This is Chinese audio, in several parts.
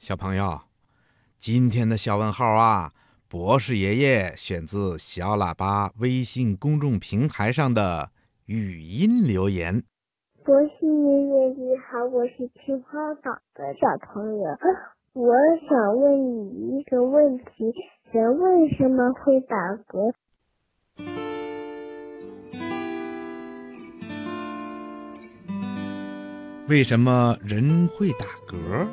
小朋友，今天的小问号啊，博士爷爷选自小喇叭微信公众平台上的语音留言。博士爷爷你好，我是青花岛的小朋友，我想问你一个问题：人为什么会打嗝？为什么人会打嗝？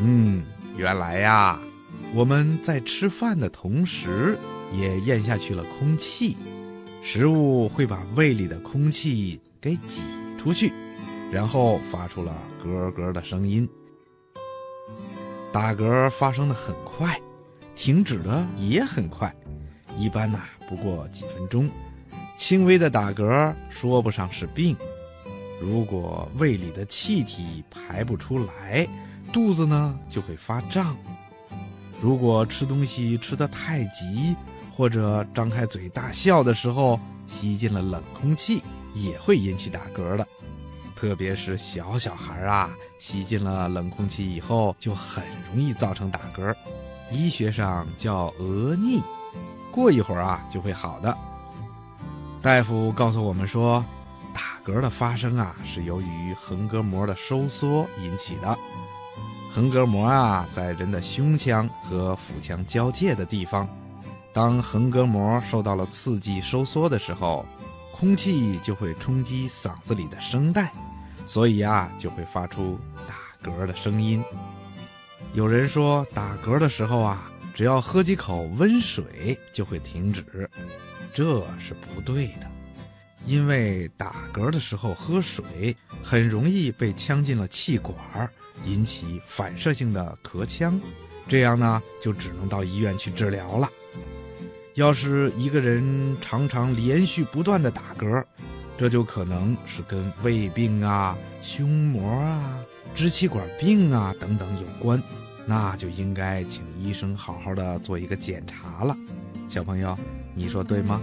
嗯，原来呀，我们在吃饭的同时，也咽下去了空气，食物会把胃里的空气给挤出去，然后发出了咯咯的声音。打嗝发生的很快，停止的也很快，一般呐不过几分钟。轻微的打嗝说不上是病，如果胃里的气体排不出来。肚子呢就会发胀，如果吃东西吃得太急，或者张开嘴大笑的时候吸进了冷空气，也会引起打嗝的。特别是小小孩啊，吸进了冷空气以后，就很容易造成打嗝，医学上叫额逆，过一会儿啊就会好的。大夫告诉我们说，打嗝的发生啊是由于横膈膜的收缩引起的。横膈膜啊，在人的胸腔和腹腔交界的地方，当横膈膜受到了刺激收缩的时候，空气就会冲击嗓子里的声带，所以啊，就会发出打嗝的声音。有人说打嗝的时候啊，只要喝几口温水就会停止，这是不对的，因为打嗝的时候喝水很容易被呛进了气管儿。引起反射性的咳腔，这样呢就只能到医院去治疗了。要是一个人常常连续不断的打嗝，这就可能是跟胃病啊、胸膜啊、支气管病啊等等有关，那就应该请医生好好的做一个检查了。小朋友，你说对吗？